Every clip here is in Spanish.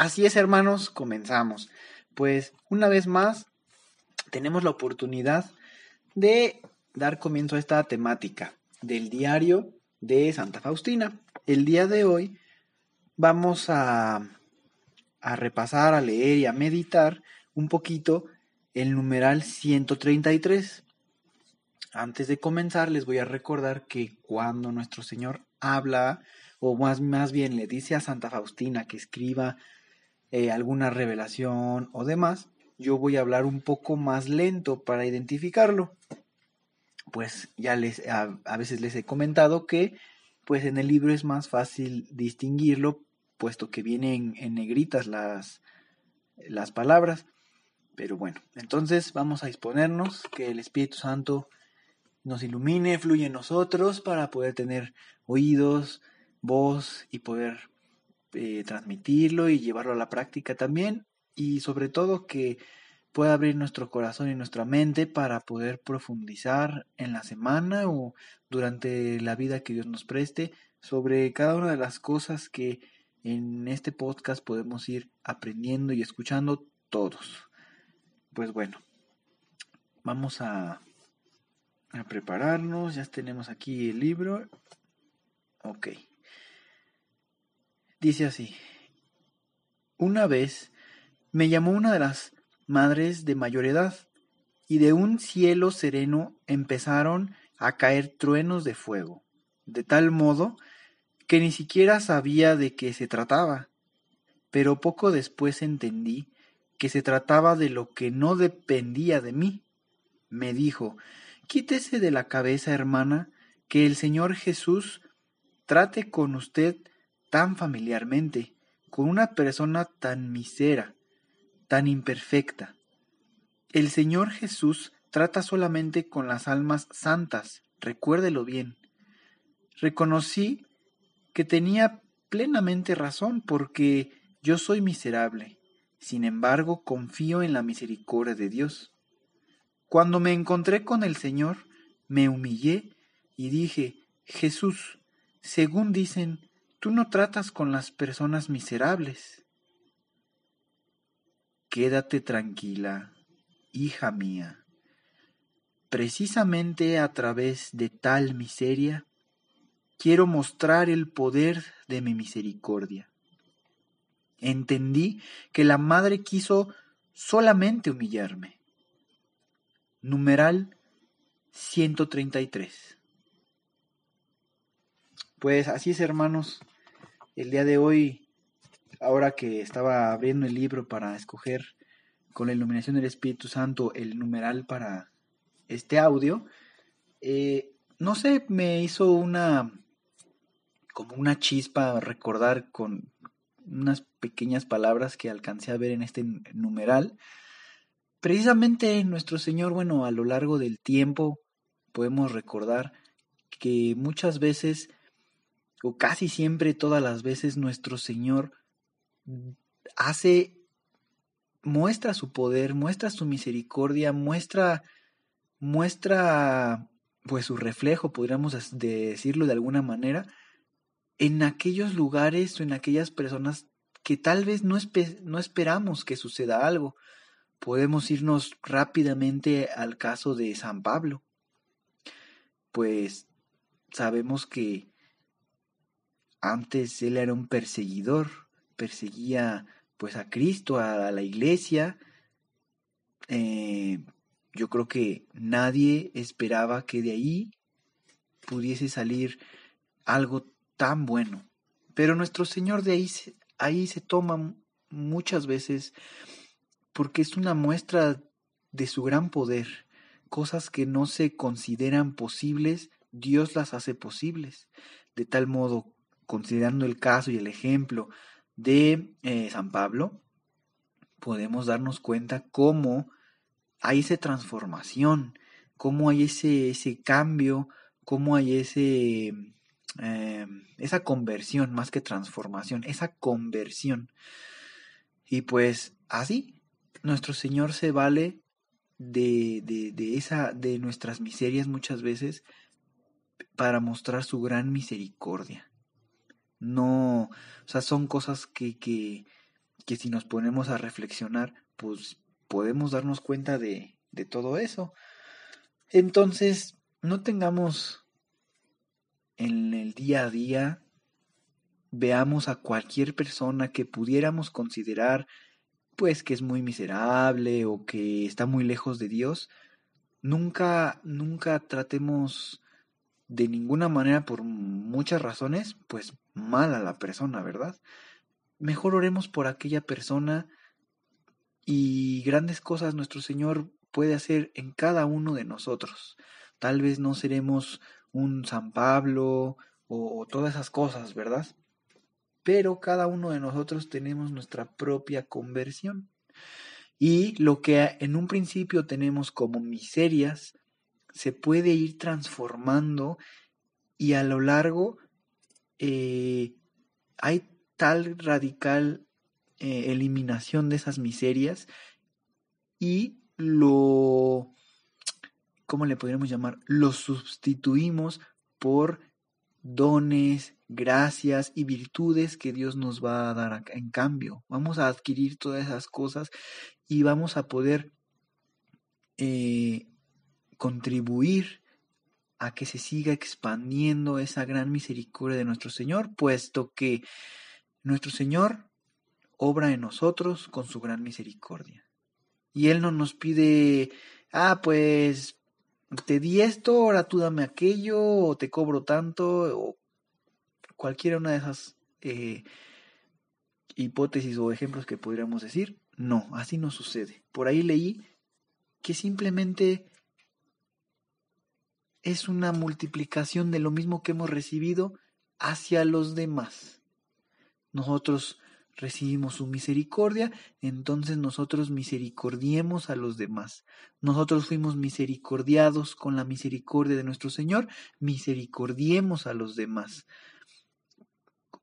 Así es, hermanos, comenzamos. Pues una vez más tenemos la oportunidad de dar comienzo a esta temática del diario de Santa Faustina. El día de hoy vamos a, repasar, a leer y a meditar un poquito el numeral 133. Antes de comenzar, les voy a recordar que cuando nuestro Señor habla, o más, más bien le dice a Santa Faustina que escriba eh, alguna revelación o demás, yo voy a hablar un poco más lento para identificarlo. Pues ya les a, veces les he comentado que pues en el libro es más fácil distinguirlo puesto que vienen en negritas las, las palabras. Pero bueno, entonces vamos a disponernos que el Espíritu Santo nos ilumine, fluye en nosotros para poder tener oídos, voz y poder eh, transmitirlo y llevarlo a la práctica también y sobre todo que pueda abrir nuestro corazón y nuestra mente para poder profundizar en la semana o durante la vida que Dios nos preste sobre cada una de las cosas que en este podcast podemos ir aprendiendo y escuchando todos. Pues bueno, vamos a, a prepararnos, ya tenemos aquí el libro. Ok. Dice así, una vez me llamó una de las madres de mayor edad, y de un cielo sereno empezaron a caer truenos de fuego, de tal modo que ni siquiera sabía de qué se trataba, pero poco después entendí que se trataba de lo que no dependía de mí. Me dijo, quítese de la cabeza, hermana, que el Señor Jesús trate con usted tan familiarmente con una persona tan misera, tan imperfecta. El Señor Jesús trata solamente con las almas santas, recuérdelo bien. Reconocí que tenía plenamente razón porque yo soy miserable. Sin embargo, confío en la misericordia de Dios. Cuando me encontré con el Señor, me humillé y dije, Jesús, según dicen, Tú no tratas con las personas miserables. Quédate tranquila, hija mía. Precisamente a través de tal miseria, quiero mostrar el poder de mi misericordia. Entendí que la madre quiso solamente humillarme. Numeral 133. Pues así es, hermanos el día de hoy, ahora que estaba abriendo el libro para escoger con la iluminación del Espíritu Santo el numeral para este audio, eh, no sé, me hizo una como una chispa recordar con unas pequeñas palabras que alcancé a ver en este numeral. Precisamente nuestro Señor, bueno, a lo largo del tiempo podemos recordar que muchas veces o casi siempre todas las veces nuestro Señor hace, muestra su poder, muestra su misericordia, muestra, muestra pues su reflejo, podríamos decirlo de alguna manera, en aquellos lugares o en aquellas personas que tal vez no, no esperamos que suceda algo. Podemos irnos rápidamente al caso de San Pablo. Pues sabemos que antes él era un perseguidor, perseguía pues a Cristo, a, la iglesia. Eh, yo creo que nadie esperaba que de ahí pudiese salir algo tan bueno. Pero nuestro Señor de ahí, ahí se toma muchas veces porque es una muestra de su gran poder. Cosas que no se consideran posibles, Dios las hace posibles. De tal modo considerando el caso y el ejemplo de eh, San Pablo, podemos darnos cuenta cómo hay esa transformación, cómo hay ese, ese cambio, cómo hay ese, eh, esa conversión, más que transformación, esa conversión. Y pues así, nuestro Señor se vale de, de, de, esa, de nuestras miserias muchas veces para mostrar su gran misericordia. No, o sea, son cosas que, que, que si nos ponemos a reflexionar, pues podemos darnos cuenta de, de todo eso. Entonces, no tengamos en el día a día, veamos a cualquier persona que pudiéramos considerar pues que es muy miserable o que está muy lejos de Dios, nunca, nunca tratemos de ninguna manera por muchas razones, pues mal a la persona, ¿verdad? Mejor oremos por aquella persona y grandes cosas nuestro Señor puede hacer en cada uno de nosotros. Tal vez no seremos un San Pablo o, todas esas cosas, ¿verdad? Pero cada uno de nosotros tenemos nuestra propia conversión. Y lo que en un principio tenemos como miserias, se puede ir transformando y a lo largo eh, hay tal radical eh, eliminación de esas miserias y lo, ¿cómo le podríamos llamar? Lo sustituimos por dones, gracias y virtudes que Dios nos va a dar en cambio. Vamos a adquirir todas esas cosas y vamos a poder eh, contribuir a que se siga expandiendo esa gran misericordia de nuestro Señor, puesto que nuestro Señor obra en nosotros con su gran misericordia. Y Él no nos pide, ah, pues te di esto, ahora tú dame aquello, o te cobro tanto, o cualquiera una de esas eh, hipótesis o ejemplos que podríamos decir. No, así no sucede. Por ahí leí que simplemente es una multiplicación de lo mismo que hemos recibido hacia los demás. Nosotros recibimos su misericordia, entonces nosotros misericordiemos a los demás. Nosotros fuimos misericordiados con la misericordia de nuestro Señor, misericordiemos a los demás.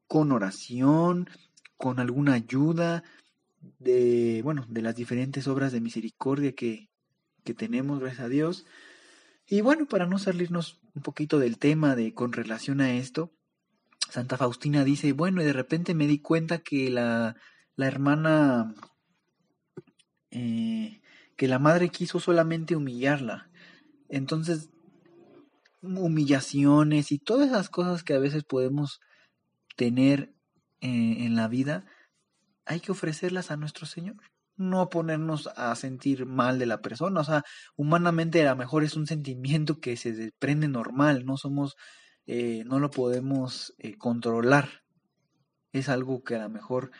Con oración, con alguna ayuda de, bueno, de las diferentes obras de misericordia que, que tenemos, gracias a Dios. Y bueno, para no salirnos un poquito del tema de con relación a esto, Santa Faustina dice, bueno, y de repente me di cuenta que la, la hermana, eh, que la madre quiso solamente humillarla. Entonces, humillaciones y todas esas cosas que a veces podemos tener eh, en la vida, hay que ofrecerlas a nuestro Señor. No ponernos a sentir mal de la persona. O sea, humanamente a lo mejor es un sentimiento que se desprende normal. No somos eh, no lo podemos eh, controlar. Es algo que a lo mejor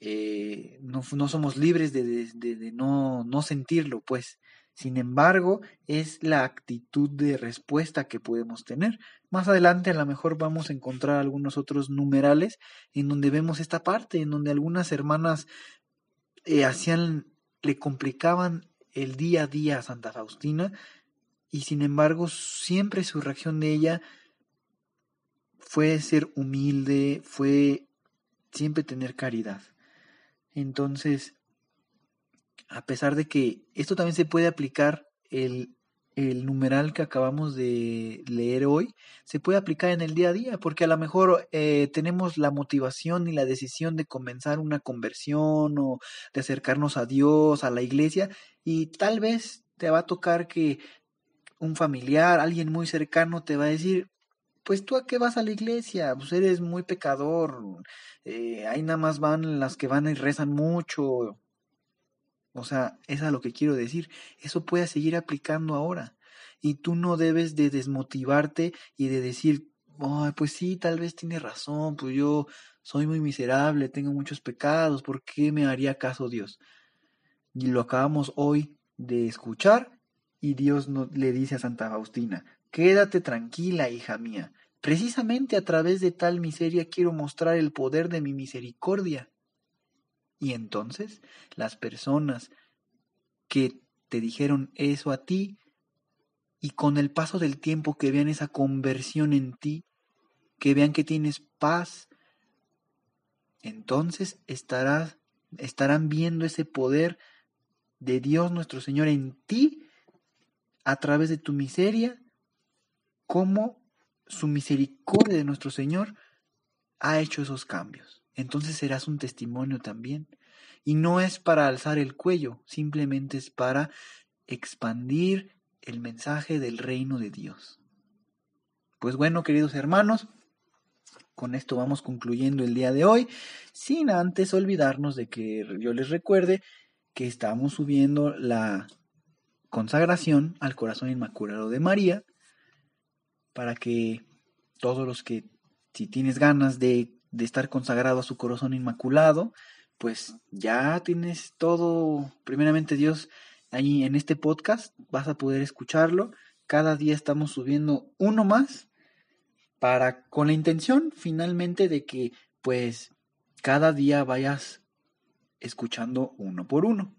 eh, no, no, somos libres de, de, de, no, no sentirlo, pues. Sin embargo, es la actitud de respuesta que podemos tener. Más adelante a lo mejor vamos a encontrar algunos otros numerales en donde vemos esta parte, en donde algunas hermanas hacían, le complicaban el día a día a Santa Faustina y sin embargo siempre su reacción de ella fue ser humilde, fue siempre tener caridad. Entonces, a pesar de que esto también se puede aplicar, el, el numeral que acabamos de leer hoy, se puede aplicar en el día a día, porque a lo mejor eh, tenemos la motivación y la decisión de comenzar una conversión o de acercarnos a Dios, a la iglesia, y tal vez te va a tocar que un familiar, alguien muy cercano te va a decir, pues tú a qué vas a la iglesia, pues eres muy pecador, eh, ahí nada más van las que van y rezan mucho. O sea, es a lo que quiero decir. Eso puede seguir aplicando ahora. Y tú no debes de desmotivarte y de decir, Ay, pues sí, tal vez tiene razón, pues yo soy muy miserable, tengo muchos pecados, ¿por qué me haría caso Dios? Y lo acabamos hoy de escuchar y Dios le dice a Santa Faustina, quédate tranquila, hija mía, Precisamente a través de tal miseria quiero mostrar el poder de mi misericordia. Y entonces las personas que te dijeron eso a ti y con el paso del tiempo que vean esa conversión en ti, que vean que tienes paz, entonces estarán viendo ese poder de Dios nuestro Señor en ti a través de tu miseria, como su misericordia de nuestro Señor ha hecho esos cambios. Entonces serás un testimonio también. Y no es para alzar el cuello, simplemente es para expandir el mensaje del reino de Dios. Pues bueno, queridos hermanos, con esto vamos concluyendo el día de hoy, sin antes olvidarnos de que yo les recuerde que estamos subiendo la consagración al corazón inmaculado de María, para que todos los que, si tienes ganas de, de estar consagrado a su corazón inmaculado, pues ya tienes todo, primeramente Dios, ahí en este podcast, vas a poder escucharlo. Cada día estamos subiendo uno más para con la intención finalmente de que pues cada día vayas escuchando uno por uno.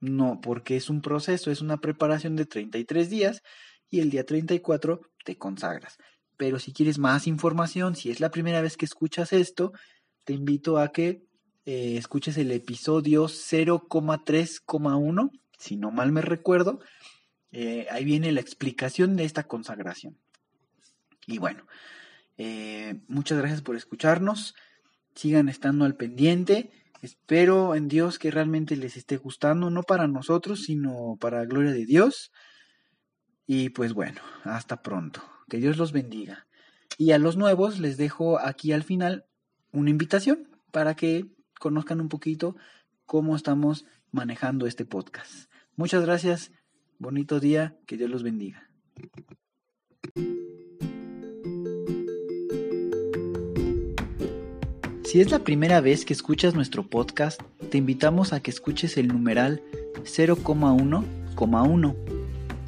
No, porque es un proceso, es una preparación de 33 días y el día 34 te consagras. Pero si quieres más información, si es la primera vez que escuchas esto, te invito a que eh, escuches el episodio 0,3,1, si no mal me recuerdo. Eh, ahí viene la explicación de esta consagración. Y bueno, eh, muchas gracias por escucharnos. Sigan estando al pendiente. Espero en Dios que realmente les esté gustando, no para nosotros, sino para la gloria de Dios. Y pues bueno, hasta pronto. Que Dios los bendiga. Y a los nuevos les dejo aquí al final una invitación para que conozcan un poquito cómo estamos manejando este podcast. Muchas gracias, bonito día, que Dios los bendiga. Si es la primera vez que escuchas nuestro podcast, te invitamos a que escuches el numeral 0,1,1,